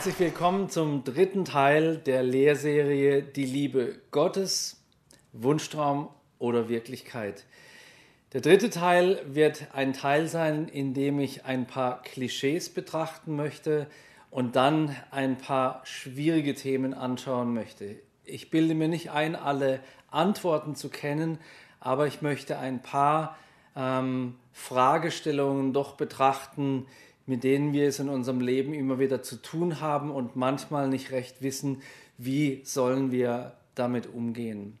Herzlich willkommen zum dritten Teil der Lehrserie Die Liebe Gottes, Wunschtraum oder Wirklichkeit. Der dritte Teil wird ein Teil sein, in dem ich ein paar Klischees betrachten möchte und dann ein paar schwierige Themen anschauen möchte. Ich bilde mir nicht ein, alle Antworten zu kennen, aber ich möchte ein paar ähm, Fragestellungen doch betrachten, mit denen wir es in unserem Leben immer wieder zu tun haben und manchmal nicht recht wissen, wie sollen wir damit umgehen.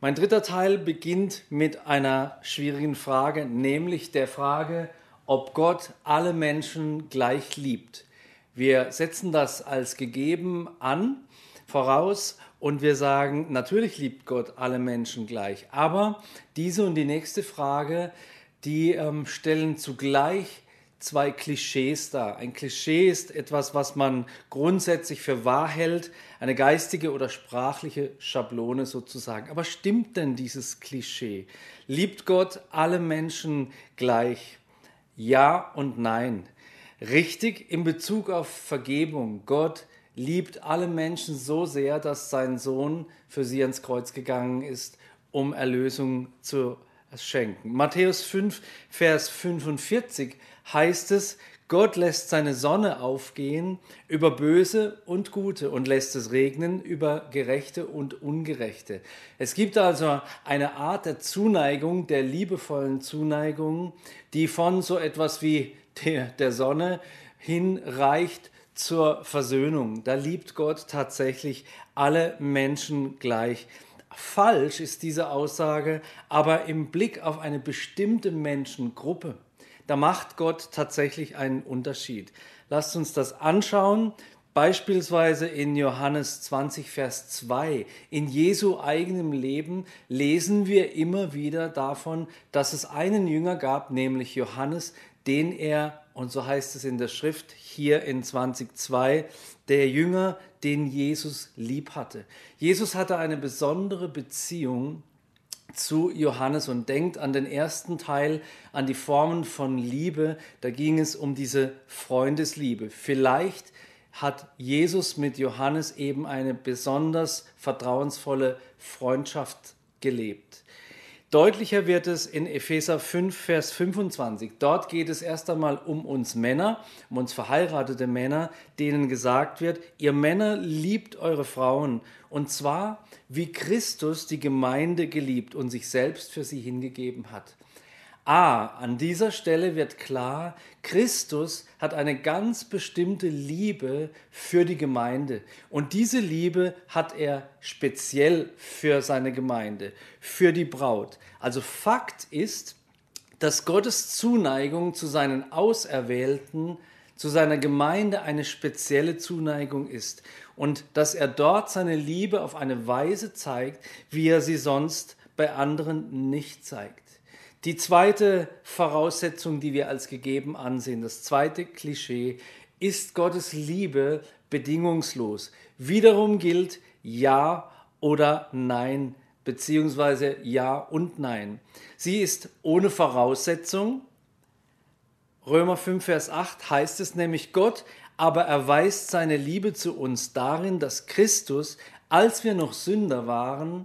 Mein dritter Teil beginnt mit einer schwierigen Frage, nämlich der Frage, ob Gott alle Menschen gleich liebt. Wir setzen das als gegeben an, voraus und wir sagen, natürlich liebt Gott alle Menschen gleich. Aber diese und die nächste Frage, die ähm, stellen zugleich zwei Klischees dar. Ein Klischee ist etwas, was man grundsätzlich für wahr hält, eine geistige oder sprachliche Schablone sozusagen. Aber stimmt denn dieses Klischee? Liebt Gott alle Menschen gleich? Ja und nein. Richtig in Bezug auf Vergebung. Gott liebt alle Menschen so sehr, dass sein Sohn für sie ans Kreuz gegangen ist, um Erlösung zu schenken. Matthäus 5, Vers 45 heißt es, Gott lässt seine Sonne aufgehen über Böse und Gute und lässt es regnen über Gerechte und Ungerechte. Es gibt also eine Art der Zuneigung, der liebevollen Zuneigung, die von so etwas wie der, der Sonne hinreicht zur Versöhnung. Da liebt Gott tatsächlich alle Menschen gleich. Falsch ist diese Aussage, aber im Blick auf eine bestimmte Menschengruppe da macht Gott tatsächlich einen Unterschied. Lasst uns das anschauen. Beispielsweise in Johannes 20, Vers 2. In Jesu eigenem Leben lesen wir immer wieder davon, dass es einen Jünger gab, nämlich Johannes, den er, und so heißt es in der Schrift hier in 20.2, der Jünger, den Jesus lieb hatte. Jesus hatte eine besondere Beziehung zu Johannes und denkt an den ersten Teil, an die Formen von Liebe. Da ging es um diese Freundesliebe. Vielleicht hat Jesus mit Johannes eben eine besonders vertrauensvolle Freundschaft gelebt. Deutlicher wird es in Epheser 5, Vers 25. Dort geht es erst einmal um uns Männer, um uns verheiratete Männer, denen gesagt wird, ihr Männer liebt eure Frauen und zwar wie Christus die Gemeinde geliebt und sich selbst für sie hingegeben hat. Ah, an dieser Stelle wird klar, Christus hat eine ganz bestimmte Liebe für die Gemeinde. Und diese Liebe hat er speziell für seine Gemeinde, für die Braut. Also Fakt ist, dass Gottes Zuneigung zu seinen Auserwählten, zu seiner Gemeinde eine spezielle Zuneigung ist. Und dass er dort seine Liebe auf eine Weise zeigt, wie er sie sonst bei anderen nicht zeigt. Die zweite Voraussetzung, die wir als gegeben ansehen, das zweite Klischee, ist Gottes Liebe bedingungslos. Wiederum gilt Ja oder Nein, beziehungsweise Ja und Nein. Sie ist ohne Voraussetzung. Römer 5, Vers 8 heißt es nämlich, Gott aber erweist seine Liebe zu uns darin, dass Christus, als wir noch Sünder waren,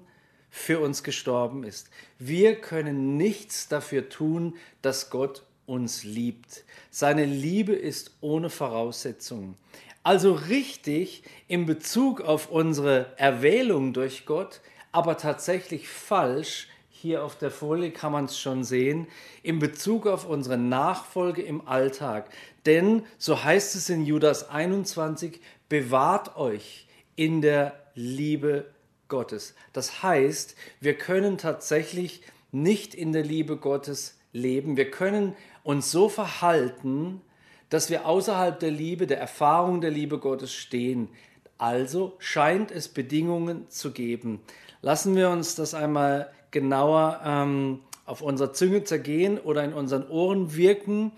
für uns gestorben ist. Wir können nichts dafür tun, dass Gott uns liebt. Seine Liebe ist ohne Voraussetzungen. Also richtig in Bezug auf unsere Erwählung durch Gott, aber tatsächlich falsch, hier auf der Folie kann man es schon sehen, in Bezug auf unsere Nachfolge im Alltag. Denn, so heißt es in Judas 21, bewahrt euch in der Liebe Gottes. Das heißt, wir können tatsächlich nicht in der Liebe Gottes leben. Wir können uns so verhalten, dass wir außerhalb der Liebe, der Erfahrung der Liebe Gottes stehen. Also scheint es Bedingungen zu geben. Lassen wir uns das einmal genauer ähm, auf unserer Zunge zergehen oder in unseren Ohren wirken.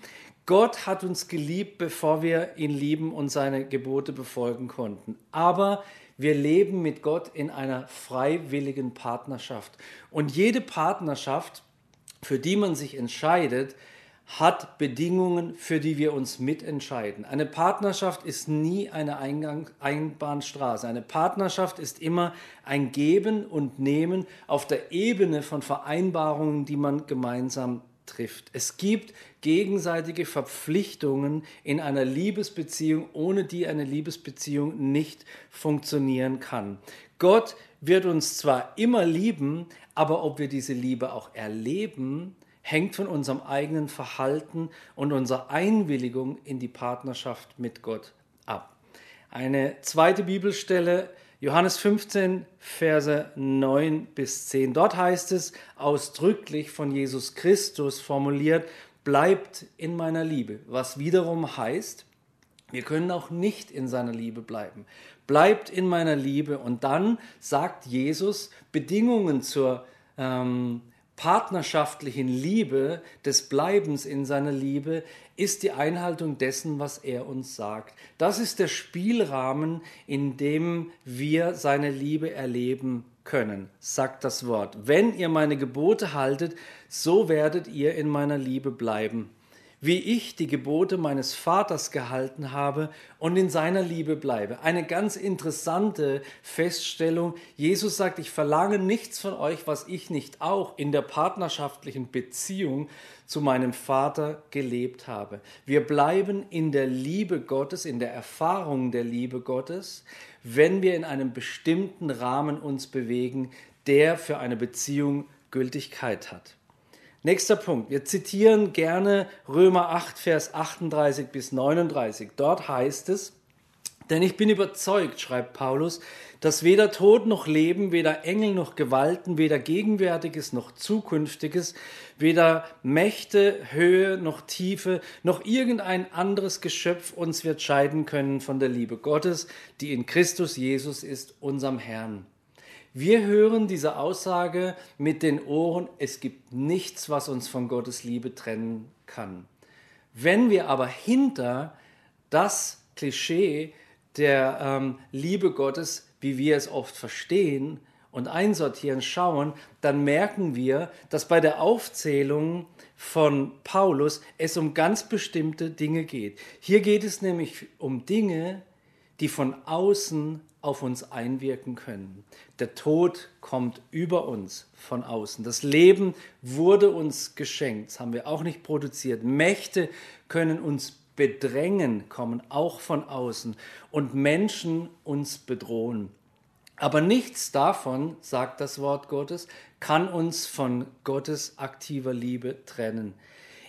Gott hat uns geliebt, bevor wir ihn lieben und seine Gebote befolgen konnten. Aber wir leben mit Gott in einer freiwilligen Partnerschaft. Und jede Partnerschaft, für die man sich entscheidet, hat Bedingungen, für die wir uns mitentscheiden. Eine Partnerschaft ist nie eine Eingang, Einbahnstraße. Eine Partnerschaft ist immer ein Geben und Nehmen auf der Ebene von Vereinbarungen, die man gemeinsam trifft. Es gibt gegenseitige Verpflichtungen in einer Liebesbeziehung, ohne die eine Liebesbeziehung nicht funktionieren kann. Gott wird uns zwar immer lieben, aber ob wir diese Liebe auch erleben, hängt von unserem eigenen Verhalten und unserer Einwilligung in die Partnerschaft mit Gott ab. Eine zweite Bibelstelle, Johannes 15, Verse 9 bis 10. Dort heißt es ausdrücklich von Jesus Christus formuliert, bleibt in meiner Liebe, was wiederum heißt, wir können auch nicht in seiner Liebe bleiben. Bleibt in meiner Liebe und dann sagt Jesus Bedingungen zur ähm, partnerschaftlichen Liebe, des Bleibens in seiner Liebe, ist die Einhaltung dessen, was er uns sagt. Das ist der Spielrahmen, in dem wir seine Liebe erleben können, sagt das Wort. Wenn ihr meine Gebote haltet, so werdet ihr in meiner Liebe bleiben wie ich die Gebote meines Vaters gehalten habe und in seiner Liebe bleibe. Eine ganz interessante Feststellung. Jesus sagt, ich verlange nichts von euch, was ich nicht auch in der partnerschaftlichen Beziehung zu meinem Vater gelebt habe. Wir bleiben in der Liebe Gottes, in der Erfahrung der Liebe Gottes, wenn wir in einem bestimmten Rahmen uns bewegen, der für eine Beziehung Gültigkeit hat. Nächster Punkt. Wir zitieren gerne Römer 8, Vers 38 bis 39. Dort heißt es, denn ich bin überzeugt, schreibt Paulus, dass weder Tod noch Leben, weder Engel noch Gewalten, weder Gegenwärtiges noch Zukünftiges, weder Mächte, Höhe noch Tiefe, noch irgendein anderes Geschöpf uns wird scheiden können von der Liebe Gottes, die in Christus Jesus ist, unserem Herrn. Wir hören diese Aussage mit den Ohren, es gibt nichts, was uns von Gottes Liebe trennen kann. Wenn wir aber hinter das Klischee der ähm, Liebe Gottes, wie wir es oft verstehen und einsortieren, schauen, dann merken wir, dass bei der Aufzählung von Paulus es um ganz bestimmte Dinge geht. Hier geht es nämlich um Dinge, die von außen auf uns einwirken können. Der Tod kommt über uns von außen. Das Leben wurde uns geschenkt, das haben wir auch nicht produziert. Mächte können uns bedrängen, kommen auch von außen und Menschen uns bedrohen. Aber nichts davon, sagt das Wort Gottes, kann uns von Gottes aktiver Liebe trennen.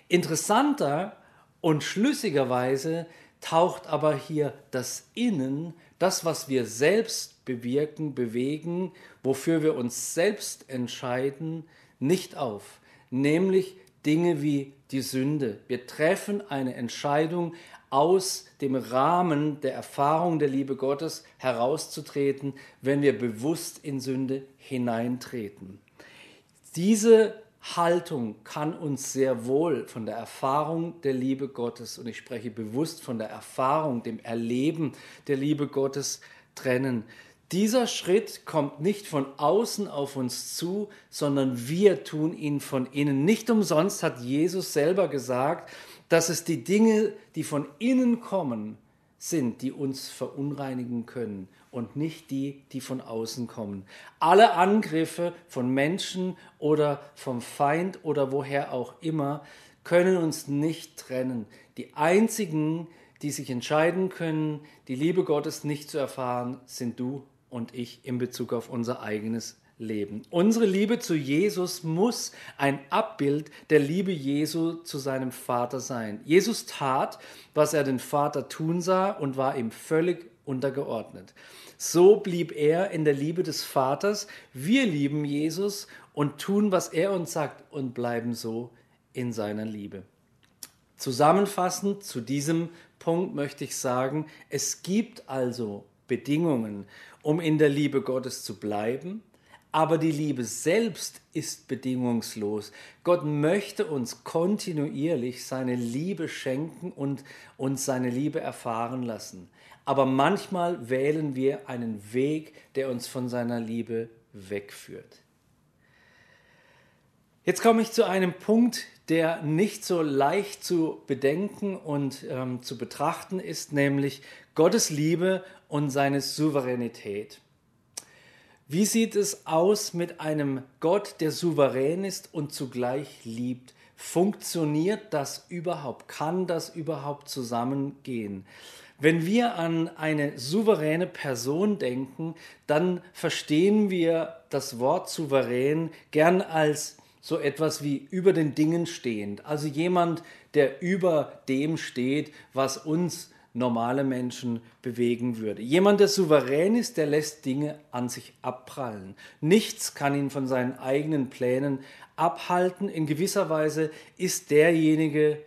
Interessanter und schlüssigerweise taucht aber hier das Innen, das, was wir selbst bewirken, bewegen, wofür wir uns selbst entscheiden, nicht auf. Nämlich Dinge wie die Sünde. Wir treffen eine Entscheidung, aus dem Rahmen der Erfahrung der Liebe Gottes herauszutreten, wenn wir bewusst in Sünde hineintreten. Diese Haltung kann uns sehr wohl von der Erfahrung der Liebe Gottes, und ich spreche bewusst von der Erfahrung, dem Erleben der Liebe Gottes trennen. Dieser Schritt kommt nicht von außen auf uns zu, sondern wir tun ihn von innen. Nicht umsonst hat Jesus selber gesagt, dass es die Dinge, die von innen kommen, sind, die uns verunreinigen können und nicht die, die von außen kommen. Alle Angriffe von Menschen oder vom Feind oder woher auch immer können uns nicht trennen. Die einzigen, die sich entscheiden können, die Liebe Gottes nicht zu erfahren, sind du und ich in Bezug auf unser eigenes Leben. Unsere Liebe zu Jesus muss ein Abbild der Liebe Jesu zu seinem Vater sein. Jesus tat, was er den Vater tun sah und war ihm völlig untergeordnet. So blieb er in der Liebe des Vaters. Wir lieben Jesus und tun, was er uns sagt und bleiben so in seiner Liebe. Zusammenfassend zu diesem Punkt möchte ich sagen, es gibt also Bedingungen, um in der Liebe Gottes zu bleiben, aber die Liebe selbst ist bedingungslos. Gott möchte uns kontinuierlich seine Liebe schenken und uns seine Liebe erfahren lassen. Aber manchmal wählen wir einen Weg, der uns von seiner Liebe wegführt. Jetzt komme ich zu einem Punkt, der nicht so leicht zu bedenken und ähm, zu betrachten ist, nämlich Gottes Liebe und seine Souveränität. Wie sieht es aus mit einem Gott, der souverän ist und zugleich liebt? Funktioniert das überhaupt? Kann das überhaupt zusammengehen? Wenn wir an eine souveräne Person denken, dann verstehen wir das Wort souverän gern als so etwas wie über den Dingen stehend. Also jemand, der über dem steht, was uns normale Menschen bewegen würde. Jemand, der souverän ist, der lässt Dinge an sich abprallen. Nichts kann ihn von seinen eigenen Plänen abhalten. In gewisser Weise ist derjenige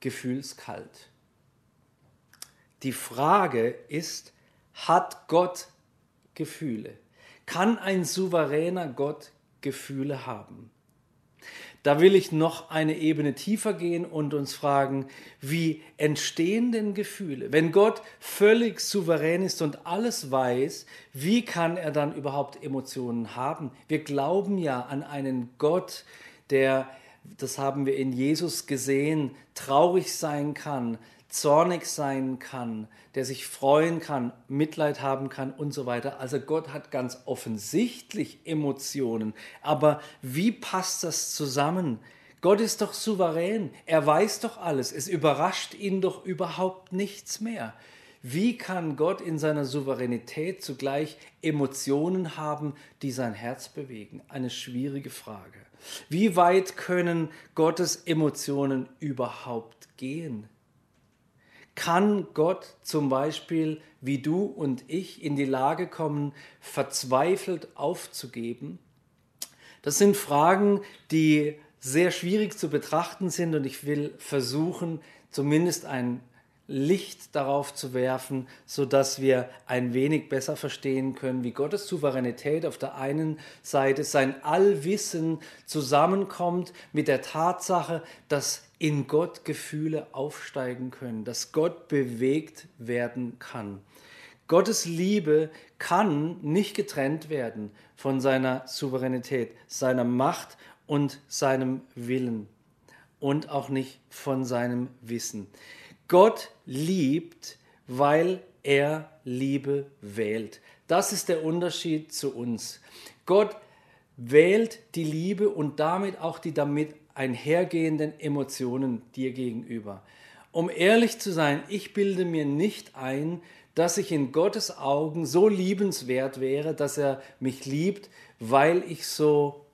gefühlskalt. Die Frage ist, hat Gott Gefühle? Kann ein souveräner Gott Gefühle haben? Da will ich noch eine Ebene tiefer gehen und uns fragen, wie entstehen denn Gefühle? Wenn Gott völlig souverän ist und alles weiß, wie kann er dann überhaupt Emotionen haben? Wir glauben ja an einen Gott, der, das haben wir in Jesus gesehen, traurig sein kann, zornig sein kann, der sich freuen kann, Mitleid haben kann und so weiter. Also Gott hat ganz offensichtlich Emotionen. Aber wie passt das zusammen? Gott ist doch souverän, er weiß doch alles, es überrascht ihn doch überhaupt nichts mehr. Wie kann Gott in seiner Souveränität zugleich Emotionen haben, die sein Herz bewegen? Eine schwierige Frage. Wie weit können Gottes Emotionen überhaupt gehen? Kann Gott zum Beispiel, wie du und ich, in die Lage kommen, verzweifelt aufzugeben? Das sind Fragen, die sehr schwierig zu betrachten sind und ich will versuchen, zumindest ein Licht darauf zu werfen, so dass wir ein wenig besser verstehen können, wie Gottes Souveränität auf der einen Seite sein Allwissen zusammenkommt mit der Tatsache, dass in Gott Gefühle aufsteigen können, dass Gott bewegt werden kann. Gottes Liebe kann nicht getrennt werden von seiner Souveränität, seiner Macht und seinem Willen und auch nicht von seinem Wissen. Gott liebt, weil er Liebe wählt. Das ist der Unterschied zu uns. Gott wählt die Liebe und damit auch die damit einhergehenden Emotionen dir gegenüber. Um ehrlich zu sein, ich bilde mir nicht ein, dass ich in Gottes Augen so liebenswert wäre, dass er mich liebt, weil ich so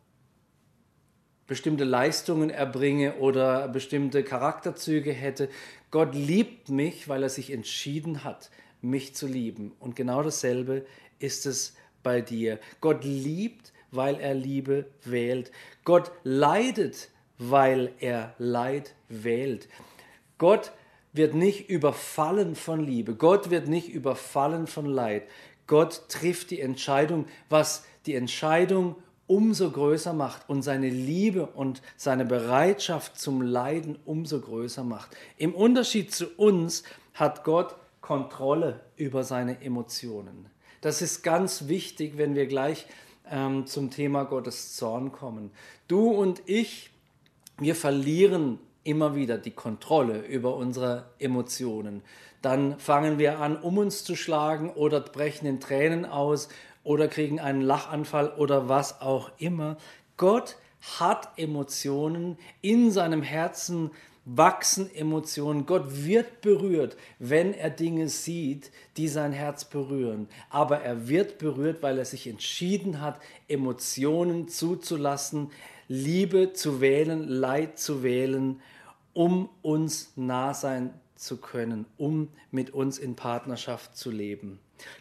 bestimmte Leistungen erbringe oder bestimmte Charakterzüge hätte. Gott liebt mich, weil er sich entschieden hat, mich zu lieben. Und genau dasselbe ist es bei dir. Gott liebt, weil er Liebe wählt. Gott leidet, weil er Leid wählt. Gott wird nicht überfallen von Liebe. Gott wird nicht überfallen von Leid. Gott trifft die Entscheidung, was die Entscheidung umso größer macht und seine Liebe und seine Bereitschaft zum Leiden umso größer macht. Im Unterschied zu uns hat Gott Kontrolle über seine Emotionen. Das ist ganz wichtig, wenn wir gleich ähm, zum Thema Gottes Zorn kommen. Du und ich wir verlieren immer wieder die Kontrolle über unsere Emotionen. Dann fangen wir an, um uns zu schlagen oder brechen in Tränen aus oder kriegen einen Lachanfall oder was auch immer. Gott hat Emotionen in seinem Herzen wachsen Emotionen. Gott wird berührt, wenn er Dinge sieht, die sein Herz berühren. Aber er wird berührt, weil er sich entschieden hat, Emotionen zuzulassen, Liebe zu wählen, Leid zu wählen, um uns nah sein zu können, um mit uns in Partnerschaft zu leben.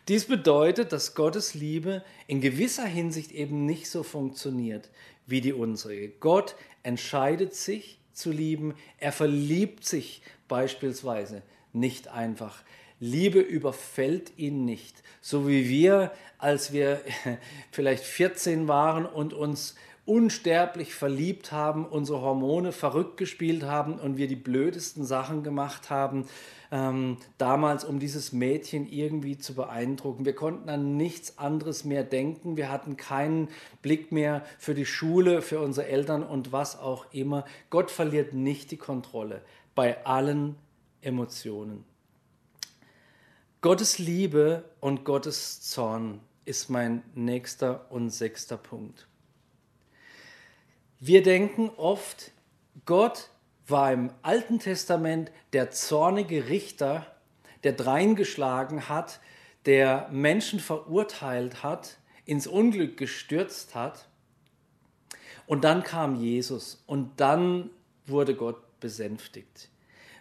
Dies bedeutet, dass Gottes Liebe in gewisser Hinsicht eben nicht so funktioniert wie die unsere. Gott entscheidet sich zu lieben, er verliebt sich beispielsweise nicht einfach. Liebe überfällt ihn nicht, so wie wir, als wir vielleicht 14 waren und uns unsterblich verliebt haben, unsere Hormone verrückt gespielt haben und wir die blödesten Sachen gemacht haben, ähm, damals, um dieses Mädchen irgendwie zu beeindrucken. Wir konnten an nichts anderes mehr denken. Wir hatten keinen Blick mehr für die Schule, für unsere Eltern und was auch immer. Gott verliert nicht die Kontrolle bei allen Emotionen. Gottes Liebe und Gottes Zorn ist mein nächster und sechster Punkt. Wir denken oft, Gott war im Alten Testament der zornige Richter, der dreingeschlagen hat, der Menschen verurteilt hat, ins Unglück gestürzt hat. Und dann kam Jesus und dann wurde Gott besänftigt.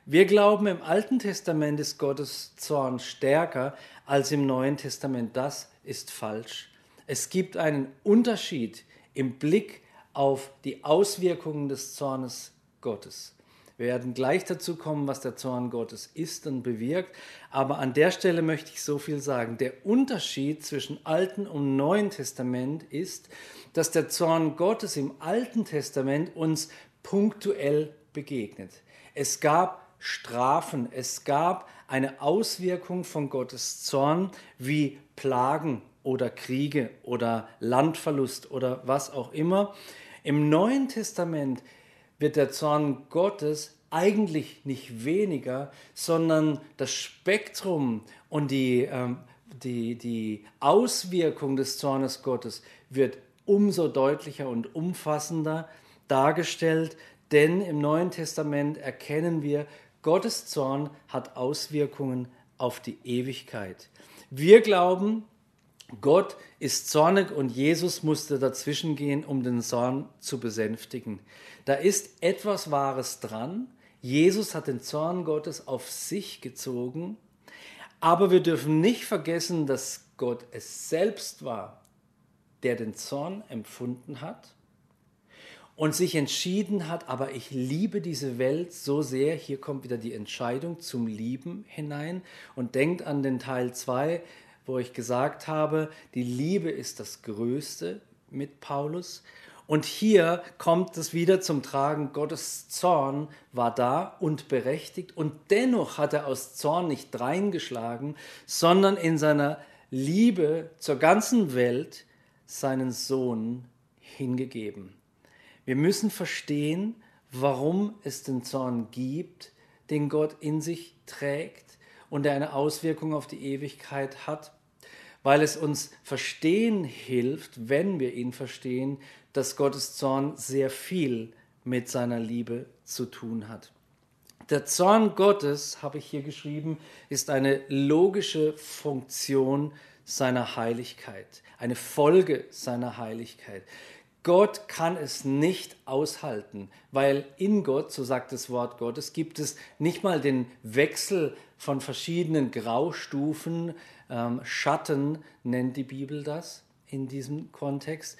Wir glauben, im Alten Testament ist Gottes Zorn stärker als im Neuen Testament. Das ist falsch. Es gibt einen Unterschied im Blick auf die Auswirkungen des Zornes Gottes. Wir werden gleich dazu kommen, was der Zorn Gottes ist und bewirkt. Aber an der Stelle möchte ich so viel sagen. Der Unterschied zwischen Alten und Neuen Testament ist, dass der Zorn Gottes im Alten Testament uns punktuell begegnet. Es gab Strafen, es gab eine Auswirkung von Gottes Zorn wie Plagen oder Kriege oder Landverlust oder was auch immer. Im Neuen Testament wird der Zorn Gottes eigentlich nicht weniger, sondern das Spektrum und die, ähm, die, die Auswirkung des Zornes Gottes wird umso deutlicher und umfassender dargestellt, denn im Neuen Testament erkennen wir, Gottes Zorn hat Auswirkungen auf die Ewigkeit. Wir glauben, Gott ist zornig und Jesus musste dazwischen gehen, um den Zorn zu besänftigen. Da ist etwas Wahres dran. Jesus hat den Zorn Gottes auf sich gezogen. Aber wir dürfen nicht vergessen, dass Gott es selbst war, der den Zorn empfunden hat und sich entschieden hat, aber ich liebe diese Welt so sehr, hier kommt wieder die Entscheidung zum Lieben hinein und denkt an den Teil 2, wo ich gesagt habe, die Liebe ist das Größte mit Paulus. Und hier kommt es wieder zum Tragen, Gottes Zorn war da und berechtigt und dennoch hat er aus Zorn nicht reingeschlagen, sondern in seiner Liebe zur ganzen Welt seinen Sohn hingegeben. Wir müssen verstehen, warum es den Zorn gibt, den Gott in sich trägt und der eine Auswirkung auf die Ewigkeit hat weil es uns verstehen hilft, wenn wir ihn verstehen, dass Gottes Zorn sehr viel mit seiner Liebe zu tun hat. Der Zorn Gottes, habe ich hier geschrieben, ist eine logische Funktion seiner Heiligkeit, eine Folge seiner Heiligkeit. Gott kann es nicht aushalten, weil in Gott, so sagt das Wort Gottes, gibt es nicht mal den Wechsel von verschiedenen Graustufen, ähm, Schatten nennt die Bibel das in diesem Kontext.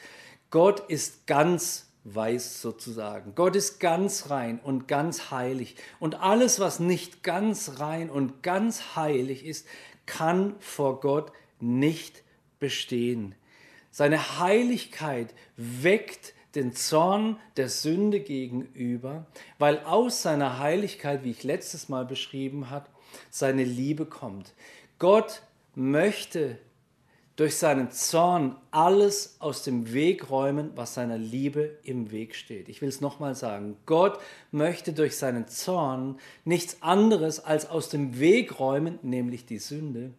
Gott ist ganz weiß sozusagen. Gott ist ganz rein und ganz heilig. Und alles, was nicht ganz rein und ganz heilig ist, kann vor Gott nicht bestehen. Seine Heiligkeit weckt den Zorn der Sünde gegenüber, weil aus seiner Heiligkeit, wie ich letztes Mal beschrieben habe, seine Liebe kommt. Gott möchte durch seinen Zorn alles aus dem Weg räumen, was seiner Liebe im Weg steht. Ich will es nochmal sagen. Gott möchte durch seinen Zorn nichts anderes als aus dem Weg räumen, nämlich die Sünde,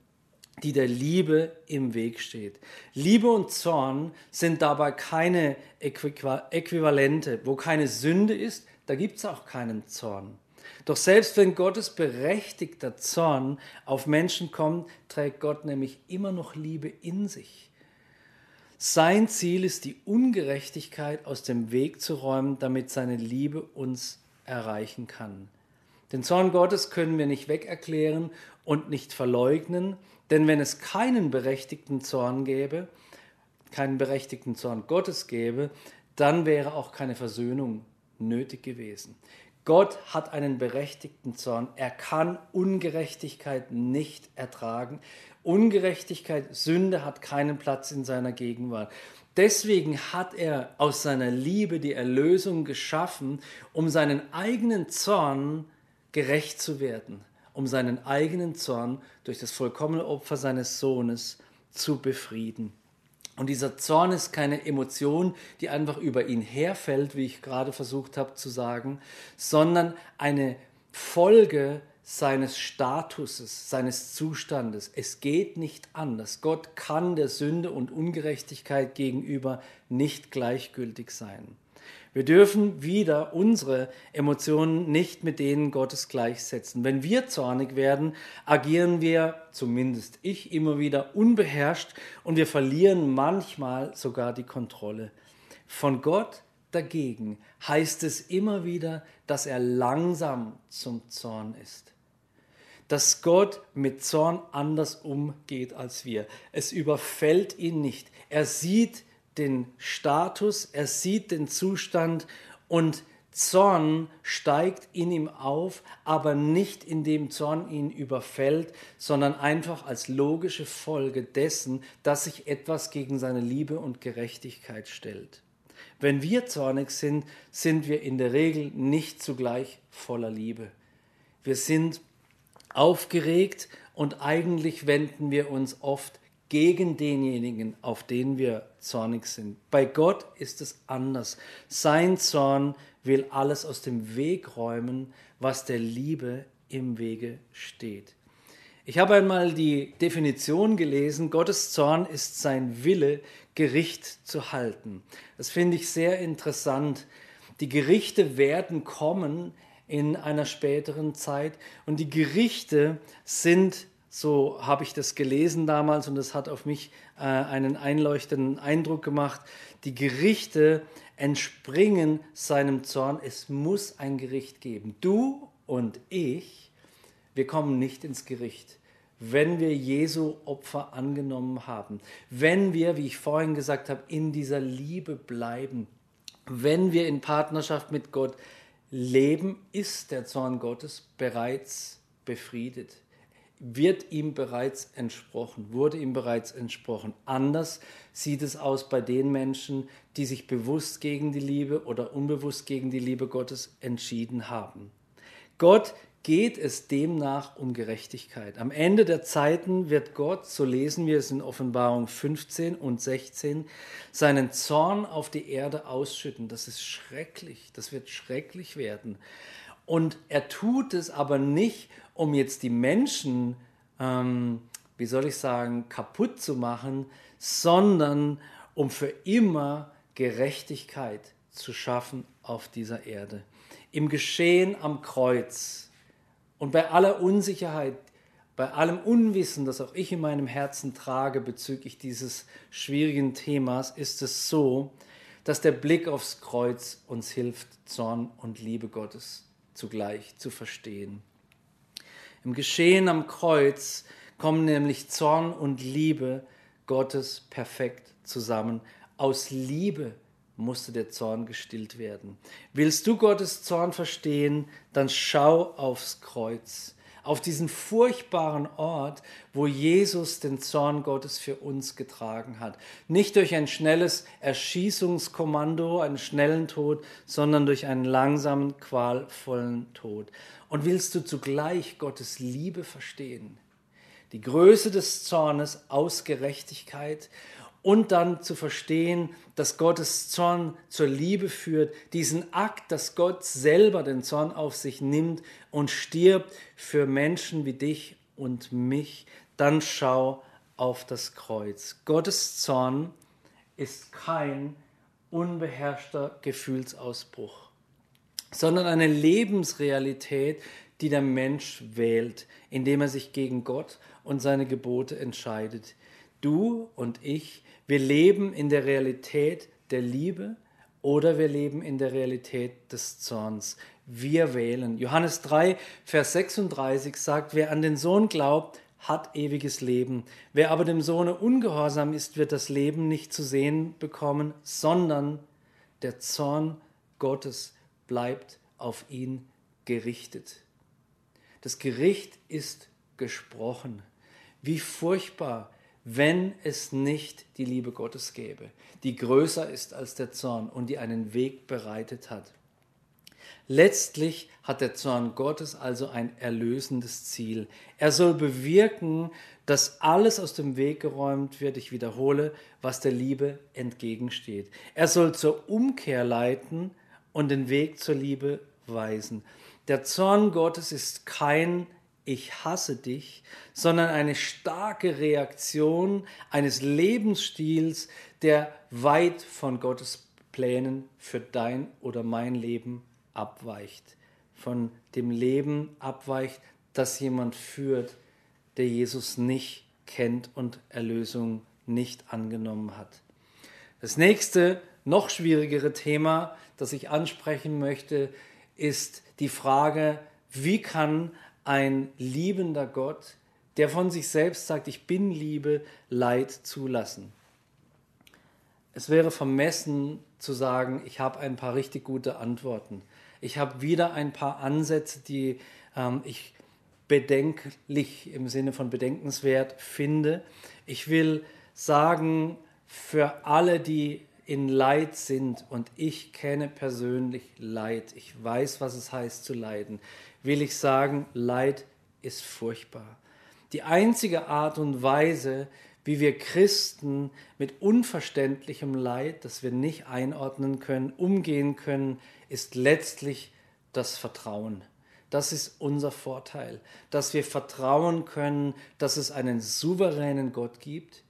die der Liebe im Weg steht. Liebe und Zorn sind dabei keine Äquivalente. Wo keine Sünde ist, da gibt es auch keinen Zorn. Doch selbst wenn Gottes berechtigter Zorn auf Menschen kommt, trägt Gott nämlich immer noch Liebe in sich. Sein Ziel ist die Ungerechtigkeit aus dem Weg zu räumen, damit seine Liebe uns erreichen kann. Den Zorn Gottes können wir nicht wegerklären und nicht verleugnen, denn wenn es keinen berechtigten Zorn gäbe, keinen berechtigten Zorn Gottes gäbe, dann wäre auch keine Versöhnung nötig gewesen. Gott hat einen berechtigten Zorn. Er kann Ungerechtigkeit nicht ertragen. Ungerechtigkeit, Sünde hat keinen Platz in seiner Gegenwart. Deswegen hat er aus seiner Liebe die Erlösung geschaffen, um seinen eigenen Zorn gerecht zu werden, um seinen eigenen Zorn durch das vollkommene Opfer seines Sohnes zu befrieden. Und dieser Zorn ist keine Emotion, die einfach über ihn herfällt, wie ich gerade versucht habe zu sagen, sondern eine Folge seines Statuses, seines Zustandes. Es geht nicht anders. Gott kann der Sünde und Ungerechtigkeit gegenüber nicht gleichgültig sein. Wir dürfen wieder unsere Emotionen nicht mit denen Gottes gleichsetzen. Wenn wir zornig werden, agieren wir, zumindest ich, immer wieder unbeherrscht und wir verlieren manchmal sogar die Kontrolle. Von Gott dagegen heißt es immer wieder, dass er langsam zum Zorn ist. Dass Gott mit Zorn anders umgeht als wir. Es überfällt ihn nicht. Er sieht den Status, er sieht den Zustand und Zorn steigt in ihm auf, aber nicht indem Zorn ihn überfällt, sondern einfach als logische Folge dessen, dass sich etwas gegen seine Liebe und Gerechtigkeit stellt. Wenn wir zornig sind, sind wir in der Regel nicht zugleich voller Liebe. Wir sind aufgeregt und eigentlich wenden wir uns oft gegen denjenigen, auf den wir zornig sind. Bei Gott ist es anders. Sein Zorn will alles aus dem Weg räumen, was der Liebe im Wege steht. Ich habe einmal die Definition gelesen, Gottes Zorn ist sein Wille, Gericht zu halten. Das finde ich sehr interessant. Die Gerichte werden kommen in einer späteren Zeit und die Gerichte sind so habe ich das gelesen damals und das hat auf mich äh, einen einleuchtenden Eindruck gemacht. Die Gerichte entspringen seinem Zorn. Es muss ein Gericht geben. Du und ich, wir kommen nicht ins Gericht, wenn wir Jesu Opfer angenommen haben. Wenn wir, wie ich vorhin gesagt habe, in dieser Liebe bleiben. Wenn wir in Partnerschaft mit Gott leben, ist der Zorn Gottes bereits befriedet wird ihm bereits entsprochen, wurde ihm bereits entsprochen. Anders sieht es aus bei den Menschen, die sich bewusst gegen die Liebe oder unbewusst gegen die Liebe Gottes entschieden haben. Gott geht es demnach um Gerechtigkeit. Am Ende der Zeiten wird Gott, so lesen wir es in Offenbarung 15 und 16, seinen Zorn auf die Erde ausschütten. Das ist schrecklich, das wird schrecklich werden. Und er tut es aber nicht, um jetzt die Menschen, ähm, wie soll ich sagen, kaputt zu machen, sondern um für immer Gerechtigkeit zu schaffen auf dieser Erde. Im Geschehen am Kreuz und bei aller Unsicherheit, bei allem Unwissen, das auch ich in meinem Herzen trage bezüglich dieses schwierigen Themas, ist es so, dass der Blick aufs Kreuz uns hilft, Zorn und Liebe Gottes zugleich zu verstehen. Im Geschehen am Kreuz kommen nämlich Zorn und Liebe Gottes perfekt zusammen. Aus Liebe musste der Zorn gestillt werden. Willst du Gottes Zorn verstehen, dann schau aufs Kreuz auf diesen furchtbaren Ort, wo Jesus den Zorn Gottes für uns getragen hat. Nicht durch ein schnelles Erschießungskommando, einen schnellen Tod, sondern durch einen langsamen, qualvollen Tod. Und willst du zugleich Gottes Liebe verstehen? Die Größe des Zornes aus Gerechtigkeit und dann zu verstehen, dass Gottes Zorn zur Liebe führt, diesen Akt, dass Gott selber den Zorn auf sich nimmt und stirbt für Menschen wie dich und mich, dann schau auf das Kreuz. Gottes Zorn ist kein unbeherrschter Gefühlsausbruch, sondern eine Lebensrealität, die der Mensch wählt, indem er sich gegen Gott und seine Gebote entscheidet. Du und ich wir leben in der Realität der Liebe oder wir leben in der Realität des Zorns. Wir wählen. Johannes 3, Vers 36 sagt, wer an den Sohn glaubt, hat ewiges Leben. Wer aber dem Sohne ungehorsam ist, wird das Leben nicht zu sehen bekommen, sondern der Zorn Gottes bleibt auf ihn gerichtet. Das Gericht ist gesprochen. Wie furchtbar, wenn es nicht die Liebe Gottes gäbe, die größer ist als der Zorn und die einen Weg bereitet hat. Letztlich hat der Zorn Gottes also ein erlösendes Ziel. Er soll bewirken, dass alles aus dem Weg geräumt wird, ich wiederhole, was der Liebe entgegensteht. Er soll zur Umkehr leiten und den Weg zur Liebe weisen. Der Zorn Gottes ist kein Ich hasse dich, sondern eine starke Reaktion eines Lebensstils, der weit von Gottes Plänen für dein oder mein Leben abweicht. Von dem Leben abweicht, das jemand führt, der Jesus nicht kennt und Erlösung nicht angenommen hat. Das nächste, noch schwierigere Thema, das ich ansprechen möchte, ist die Frage, wie kann ein liebender Gott, der von sich selbst sagt, ich bin Liebe, Leid zulassen? Es wäre vermessen zu sagen, ich habe ein paar richtig gute Antworten. Ich habe wieder ein paar Ansätze, die ähm, ich bedenklich im Sinne von bedenkenswert finde. Ich will sagen, für alle, die in Leid sind, und ich kenne persönlich Leid, ich weiß, was es heißt zu leiden, will ich sagen, Leid ist furchtbar. Die einzige Art und Weise, wie wir Christen mit unverständlichem Leid, das wir nicht einordnen können, umgehen können, ist letztlich das Vertrauen. Das ist unser Vorteil, dass wir vertrauen können, dass es einen souveränen Gott gibt,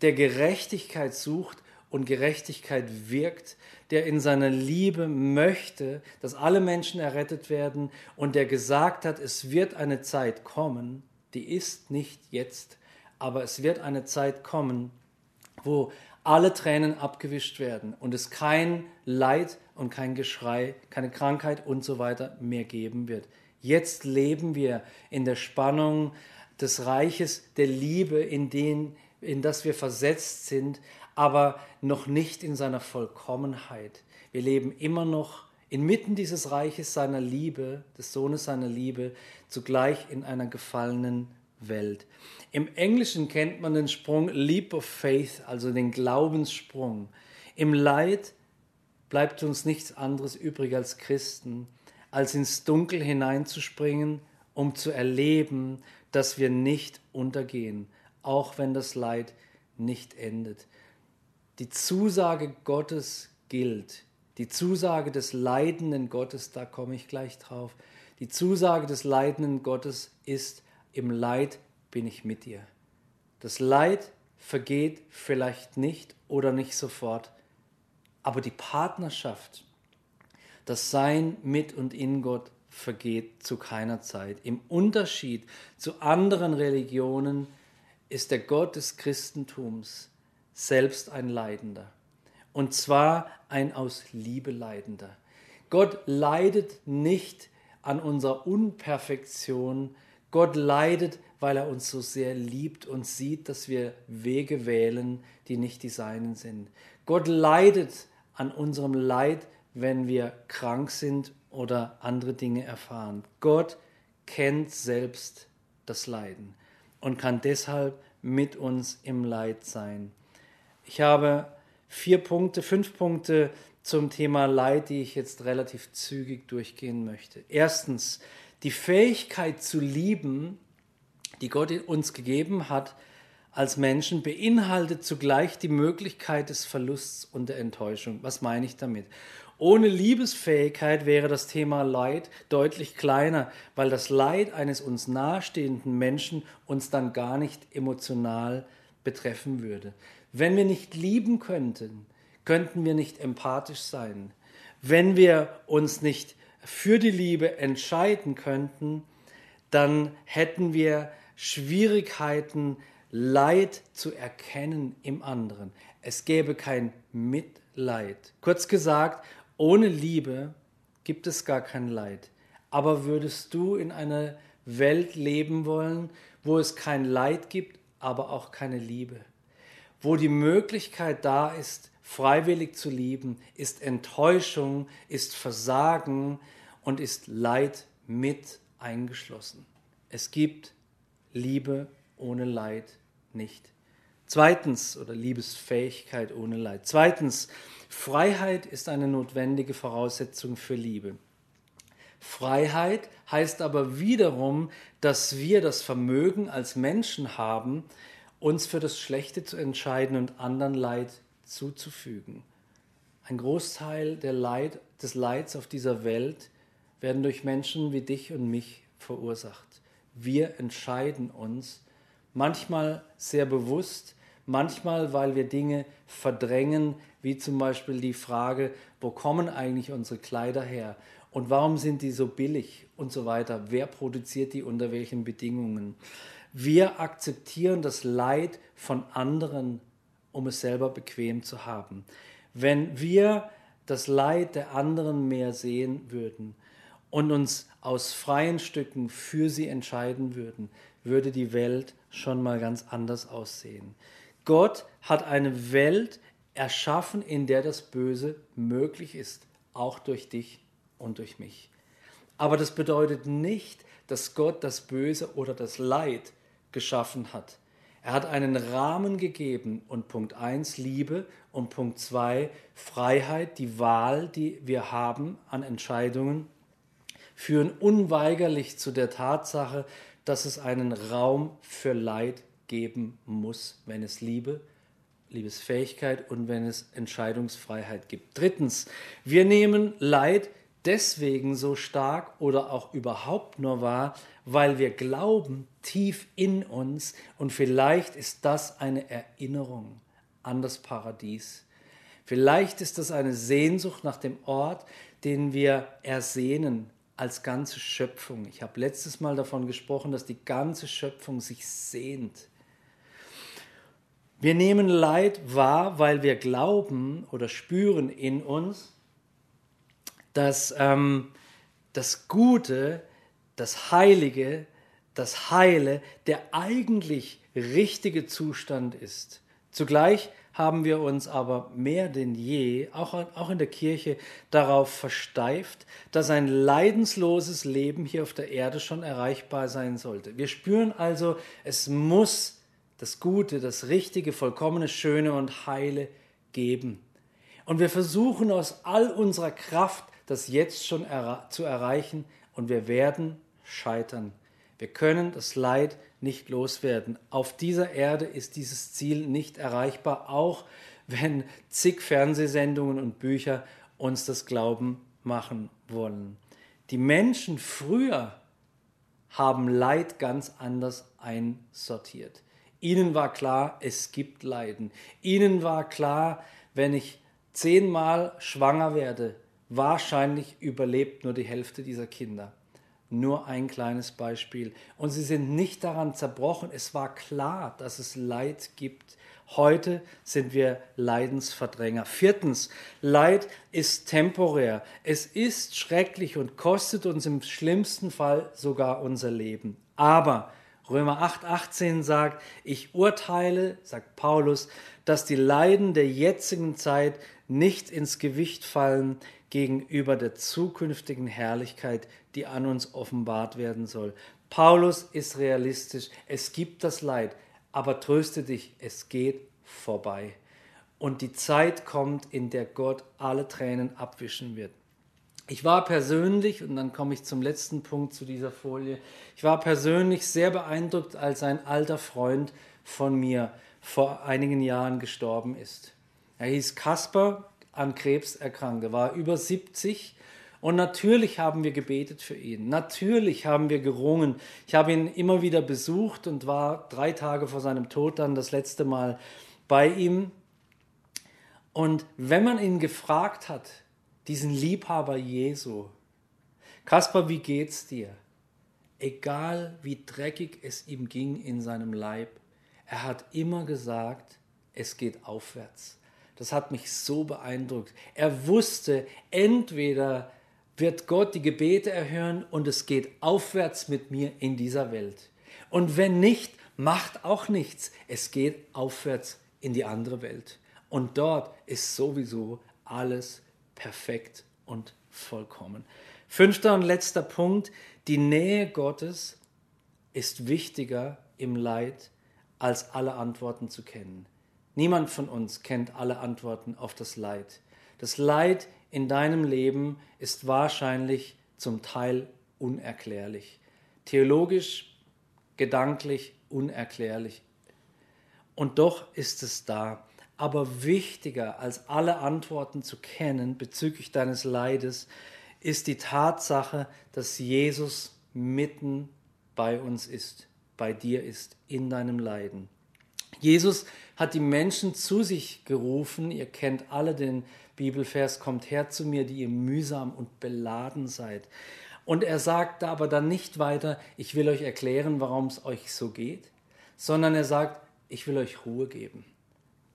der Gerechtigkeit sucht und Gerechtigkeit wirkt, der in seiner Liebe möchte, dass alle Menschen errettet werden und der gesagt hat, es wird eine Zeit kommen, die ist nicht jetzt, aber es wird eine Zeit kommen, wo alle Tränen abgewischt werden und es kein Leid und kein Geschrei, keine Krankheit und so weiter mehr geben wird. Jetzt leben wir in der Spannung des Reiches der Liebe, in, den, in das wir versetzt sind, aber noch nicht in seiner Vollkommenheit. Wir leben immer noch inmitten dieses Reiches seiner Liebe, des Sohnes seiner Liebe, zugleich in einer gefallenen Welt. Im Englischen kennt man den Sprung Leap of Faith, also den Glaubenssprung. Im Leid bleibt uns nichts anderes übrig als Christen, als ins Dunkel hineinzuspringen, um zu erleben, dass wir nicht untergehen, auch wenn das Leid nicht endet. Die Zusage Gottes gilt. Die Zusage des leidenden Gottes, da komme ich gleich drauf. Die Zusage des leidenden Gottes ist, im Leid bin ich mit dir. Das Leid vergeht vielleicht nicht oder nicht sofort, aber die Partnerschaft, das Sein mit und in Gott vergeht zu keiner Zeit. Im Unterschied zu anderen Religionen ist der Gott des Christentums selbst ein Leidender. Und zwar ein aus Liebe leidender. Gott leidet nicht an unserer Unperfektion. Gott leidet, weil er uns so sehr liebt und sieht, dass wir Wege wählen, die nicht die seinen sind. Gott leidet an unserem Leid, wenn wir krank sind oder andere Dinge erfahren. Gott kennt selbst das Leiden und kann deshalb mit uns im Leid sein. Ich habe vier Punkte, fünf Punkte zum Thema Leid, die ich jetzt relativ zügig durchgehen möchte. Erstens, die Fähigkeit zu lieben, die Gott uns gegeben hat als Menschen, beinhaltet zugleich die Möglichkeit des Verlusts und der Enttäuschung. Was meine ich damit? Ohne Liebesfähigkeit wäre das Thema Leid deutlich kleiner, weil das Leid eines uns nahestehenden Menschen uns dann gar nicht emotional betreffen würde. Wenn wir nicht lieben könnten, könnten wir nicht empathisch sein. Wenn wir uns nicht für die Liebe entscheiden könnten, dann hätten wir Schwierigkeiten, Leid zu erkennen im anderen. Es gäbe kein Mitleid. Kurz gesagt, ohne Liebe gibt es gar kein Leid. Aber würdest du in einer Welt leben wollen, wo es kein Leid gibt, aber auch keine Liebe? Wo die Möglichkeit da ist, freiwillig zu lieben, ist Enttäuschung, ist Versagen und ist Leid mit eingeschlossen. Es gibt Liebe ohne Leid nicht. Zweitens, oder Liebesfähigkeit ohne Leid. Zweitens, Freiheit ist eine notwendige Voraussetzung für Liebe. Freiheit heißt aber wiederum, dass wir das Vermögen als Menschen haben, uns für das Schlechte zu entscheiden und anderen Leid zuzufügen. Ein Großteil Leid, des Leids auf dieser Welt werden durch Menschen wie dich und mich verursacht. Wir entscheiden uns, manchmal sehr bewusst, manchmal weil wir Dinge verdrängen, wie zum Beispiel die Frage, wo kommen eigentlich unsere Kleider her und warum sind die so billig und so weiter, wer produziert die unter welchen Bedingungen. Wir akzeptieren das Leid von anderen, um es selber bequem zu haben. Wenn wir das Leid der anderen mehr sehen würden und uns aus freien Stücken für sie entscheiden würden, würde die Welt schon mal ganz anders aussehen. Gott hat eine Welt erschaffen, in der das Böse möglich ist, auch durch dich und durch mich. Aber das bedeutet nicht, dass Gott das Böse oder das Leid geschaffen hat. Er hat einen Rahmen gegeben und Punkt 1 Liebe und Punkt 2 Freiheit, die Wahl, die wir haben an Entscheidungen, führen unweigerlich zu der Tatsache, dass es einen Raum für Leid geben muss, wenn es Liebe, Liebesfähigkeit und wenn es Entscheidungsfreiheit gibt. Drittens, wir nehmen Leid deswegen so stark oder auch überhaupt nur wahr, weil wir glauben tief in uns und vielleicht ist das eine Erinnerung an das Paradies. Vielleicht ist das eine Sehnsucht nach dem Ort, den wir ersehnen als ganze Schöpfung. Ich habe letztes Mal davon gesprochen, dass die ganze Schöpfung sich sehnt. Wir nehmen Leid wahr, weil wir glauben oder spüren in uns, dass ähm, das Gute, das Heilige, das Heile der eigentlich richtige Zustand ist. Zugleich haben wir uns aber mehr denn je, auch, auch in der Kirche, darauf versteift, dass ein leidensloses Leben hier auf der Erde schon erreichbar sein sollte. Wir spüren also, es muss das Gute, das Richtige, Vollkommene, Schöne und Heile geben. Und wir versuchen aus all unserer Kraft, das jetzt schon zu erreichen, und wir werden scheitern. Wir können das Leid nicht loswerden. Auf dieser Erde ist dieses Ziel nicht erreichbar, auch wenn zig Fernsehsendungen und Bücher uns das Glauben machen wollen. Die Menschen früher haben Leid ganz anders einsortiert. Ihnen war klar, es gibt Leiden. Ihnen war klar, wenn ich zehnmal schwanger werde, wahrscheinlich überlebt nur die Hälfte dieser Kinder. Nur ein kleines Beispiel. Und sie sind nicht daran zerbrochen. Es war klar, dass es Leid gibt. Heute sind wir Leidensverdränger. Viertens, Leid ist temporär. Es ist schrecklich und kostet uns im schlimmsten Fall sogar unser Leben. Aber Römer 8, 18 sagt, ich urteile, sagt Paulus, dass die Leiden der jetzigen Zeit nicht ins Gewicht fallen gegenüber der zukünftigen Herrlichkeit, die an uns offenbart werden soll. Paulus ist realistisch. Es gibt das Leid, aber tröste dich, es geht vorbei. Und die Zeit kommt, in der Gott alle Tränen abwischen wird. Ich war persönlich, und dann komme ich zum letzten Punkt zu dieser Folie, ich war persönlich sehr beeindruckt, als ein alter Freund von mir vor einigen Jahren gestorben ist. Er hieß Kasper, an Krebs erkrankt. Er war über 70 und natürlich haben wir gebetet für ihn. Natürlich haben wir gerungen. Ich habe ihn immer wieder besucht und war drei Tage vor seinem Tod dann das letzte Mal bei ihm. Und wenn man ihn gefragt hat, diesen Liebhaber Jesu, Kaspar, wie geht's dir? Egal wie dreckig es ihm ging in seinem Leib, er hat immer gesagt, es geht aufwärts. Das hat mich so beeindruckt. Er wusste, entweder wird Gott die Gebete erhören und es geht aufwärts mit mir in dieser Welt. Und wenn nicht, macht auch nichts. Es geht aufwärts in die andere Welt. Und dort ist sowieso alles perfekt und vollkommen. Fünfter und letzter Punkt, die Nähe Gottes ist wichtiger im Leid, als alle Antworten zu kennen. Niemand von uns kennt alle Antworten auf das Leid. Das Leid in deinem Leben ist wahrscheinlich zum Teil unerklärlich. Theologisch, gedanklich unerklärlich. Und doch ist es da. Aber wichtiger als alle Antworten zu kennen bezüglich deines Leides ist die Tatsache, dass Jesus mitten bei uns ist, bei dir ist, in deinem Leiden. Jesus hat die Menschen zu sich gerufen. Ihr kennt alle den Bibelvers, kommt her zu mir, die ihr mühsam und beladen seid. Und er sagt aber dann nicht weiter, ich will euch erklären, warum es euch so geht, sondern er sagt, ich will euch Ruhe geben.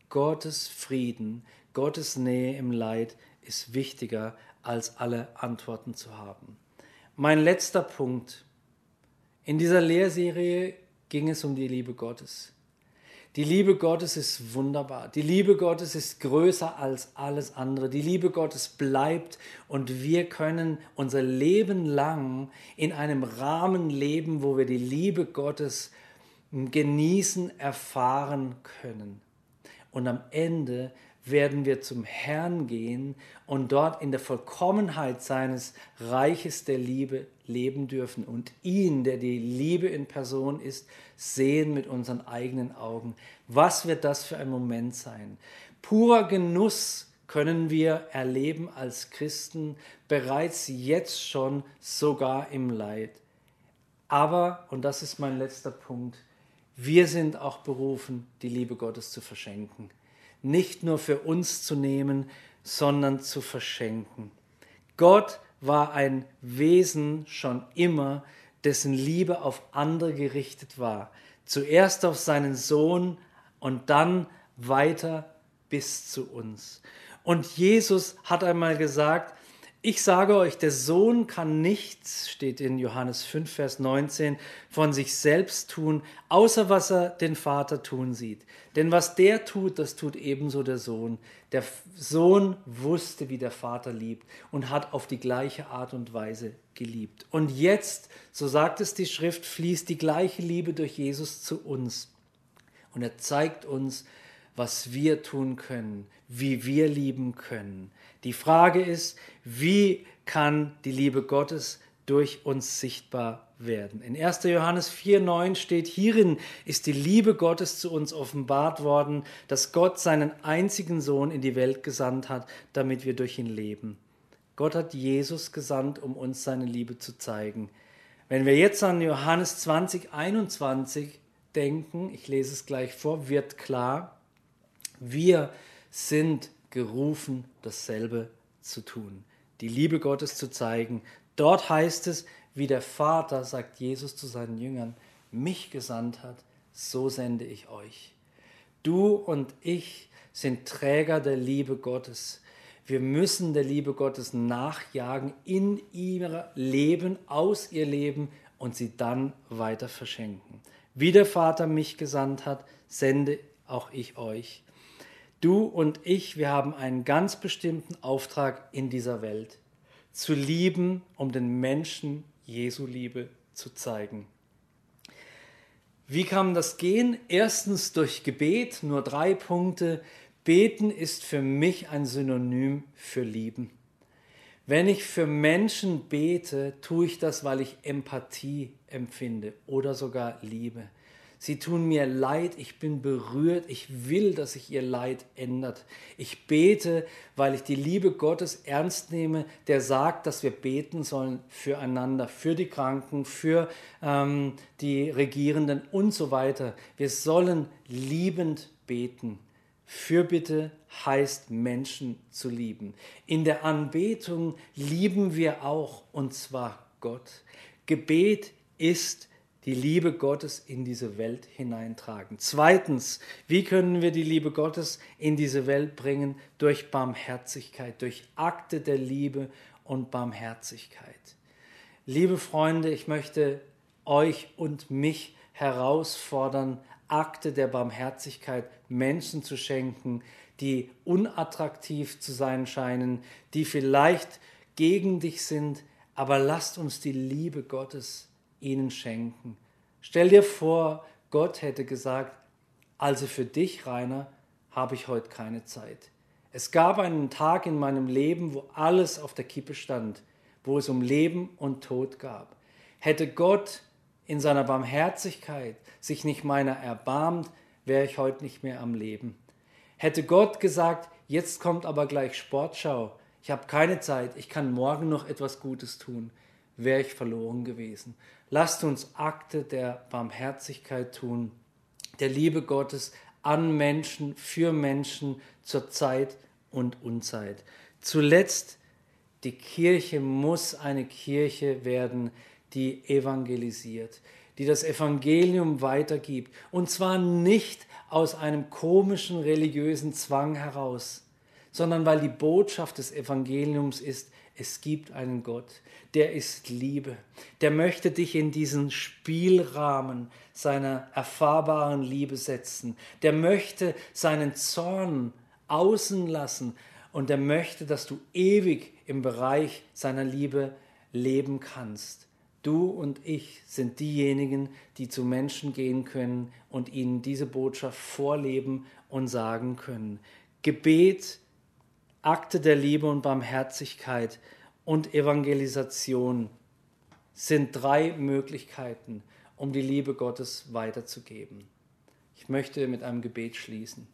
Gottes Frieden, Gottes Nähe im Leid ist wichtiger, als alle Antworten zu haben. Mein letzter Punkt. In dieser Lehrserie ging es um die Liebe Gottes. Die Liebe Gottes ist wunderbar. Die Liebe Gottes ist größer als alles andere. Die Liebe Gottes bleibt und wir können unser Leben lang in einem Rahmen leben, wo wir die Liebe Gottes genießen, erfahren können. Und am Ende werden wir zum Herrn gehen und dort in der Vollkommenheit seines Reiches der Liebe leben dürfen und ihn, der die Liebe in Person ist, sehen mit unseren eigenen Augen. Was wird das für ein Moment sein? Purer Genuss können wir erleben als Christen bereits jetzt schon, sogar im Leid. Aber, und das ist mein letzter Punkt, wir sind auch berufen, die Liebe Gottes zu verschenken. Nicht nur für uns zu nehmen, sondern zu verschenken. Gott war ein Wesen schon immer, dessen Liebe auf andere gerichtet war. Zuerst auf seinen Sohn und dann weiter bis zu uns. Und Jesus hat einmal gesagt, ich sage euch, der Sohn kann nichts, steht in Johannes 5, Vers 19, von sich selbst tun, außer was er den Vater tun sieht. Denn was der tut, das tut ebenso der Sohn. Der Sohn wusste, wie der Vater liebt und hat auf die gleiche Art und Weise geliebt. Und jetzt, so sagt es die Schrift, fließt die gleiche Liebe durch Jesus zu uns. Und er zeigt uns, was wir tun können, wie wir lieben können. Die Frage ist, wie kann die Liebe Gottes durch uns sichtbar werden. In 1. Johannes 4.9 steht, hierin ist die Liebe Gottes zu uns offenbart worden, dass Gott seinen einzigen Sohn in die Welt gesandt hat, damit wir durch ihn leben. Gott hat Jesus gesandt, um uns seine Liebe zu zeigen. Wenn wir jetzt an Johannes 20, 21 denken, ich lese es gleich vor, wird klar, wir sind gerufen, dasselbe zu tun, die Liebe Gottes zu zeigen. Dort heißt es, wie der Vater, sagt Jesus zu seinen Jüngern, mich gesandt hat, so sende ich euch. Du und ich sind Träger der Liebe Gottes. Wir müssen der Liebe Gottes nachjagen, in ihr Leben, aus ihr Leben und sie dann weiter verschenken. Wie der Vater mich gesandt hat, sende auch ich euch. Du und ich, wir haben einen ganz bestimmten Auftrag in dieser Welt. Zu lieben, um den Menschen Jesu Liebe zu zeigen. Wie kann das gehen? Erstens durch Gebet, nur drei Punkte. Beten ist für mich ein Synonym für Lieben. Wenn ich für Menschen bete, tue ich das, weil ich Empathie empfinde oder sogar Liebe. Sie tun mir leid, ich bin berührt, ich will, dass sich ihr Leid ändert. Ich bete, weil ich die Liebe Gottes ernst nehme, der sagt, dass wir beten sollen füreinander, für die Kranken, für ähm, die Regierenden und so weiter. Wir sollen liebend beten. Fürbitte heißt Menschen zu lieben. In der Anbetung lieben wir auch, und zwar Gott. Gebet ist die Liebe Gottes in diese Welt hineintragen. Zweitens, wie können wir die Liebe Gottes in diese Welt bringen? Durch Barmherzigkeit, durch Akte der Liebe und Barmherzigkeit. Liebe Freunde, ich möchte euch und mich herausfordern, Akte der Barmherzigkeit Menschen zu schenken, die unattraktiv zu sein scheinen, die vielleicht gegen dich sind, aber lasst uns die Liebe Gottes ihnen schenken. Stell dir vor, Gott hätte gesagt, also für dich, Rainer, habe ich heute keine Zeit. Es gab einen Tag in meinem Leben, wo alles auf der Kippe stand, wo es um Leben und Tod gab. Hätte Gott in seiner Barmherzigkeit sich nicht meiner erbarmt, wäre ich heute nicht mehr am Leben. Hätte Gott gesagt, jetzt kommt aber gleich Sportschau, ich habe keine Zeit, ich kann morgen noch etwas Gutes tun, wäre ich verloren gewesen. Lasst uns Akte der Barmherzigkeit tun, der Liebe Gottes an Menschen, für Menschen, zur Zeit und Unzeit. Zuletzt, die Kirche muss eine Kirche werden, die evangelisiert, die das Evangelium weitergibt. Und zwar nicht aus einem komischen religiösen Zwang heraus, sondern weil die Botschaft des Evangeliums ist, es gibt einen Gott, der ist Liebe, der möchte dich in diesen Spielrahmen seiner erfahrbaren Liebe setzen, der möchte seinen Zorn außen lassen und der möchte, dass du ewig im Bereich seiner Liebe leben kannst. Du und ich sind diejenigen, die zu Menschen gehen können und ihnen diese Botschaft vorleben und sagen können. Gebet, Akte der Liebe und Barmherzigkeit und Evangelisation sind drei Möglichkeiten, um die Liebe Gottes weiterzugeben. Ich möchte mit einem Gebet schließen.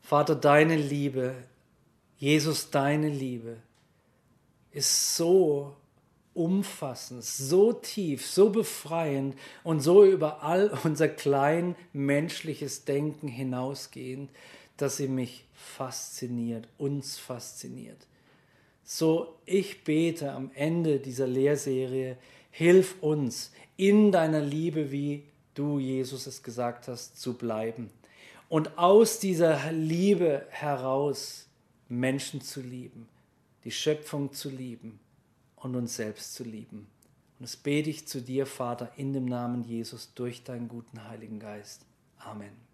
Vater, deine Liebe, Jesus, deine Liebe ist so umfassend, so tief, so befreiend und so über all unser klein menschliches Denken hinausgehend, dass sie mich fasziniert, uns fasziniert. So, ich bete am Ende dieser Lehrserie, hilf uns in deiner Liebe, wie du, Jesus, es gesagt hast, zu bleiben. Und aus dieser Liebe heraus Menschen zu lieben, die Schöpfung zu lieben und uns selbst zu lieben. Und das bete ich zu dir, Vater, in dem Namen Jesus, durch deinen guten Heiligen Geist. Amen.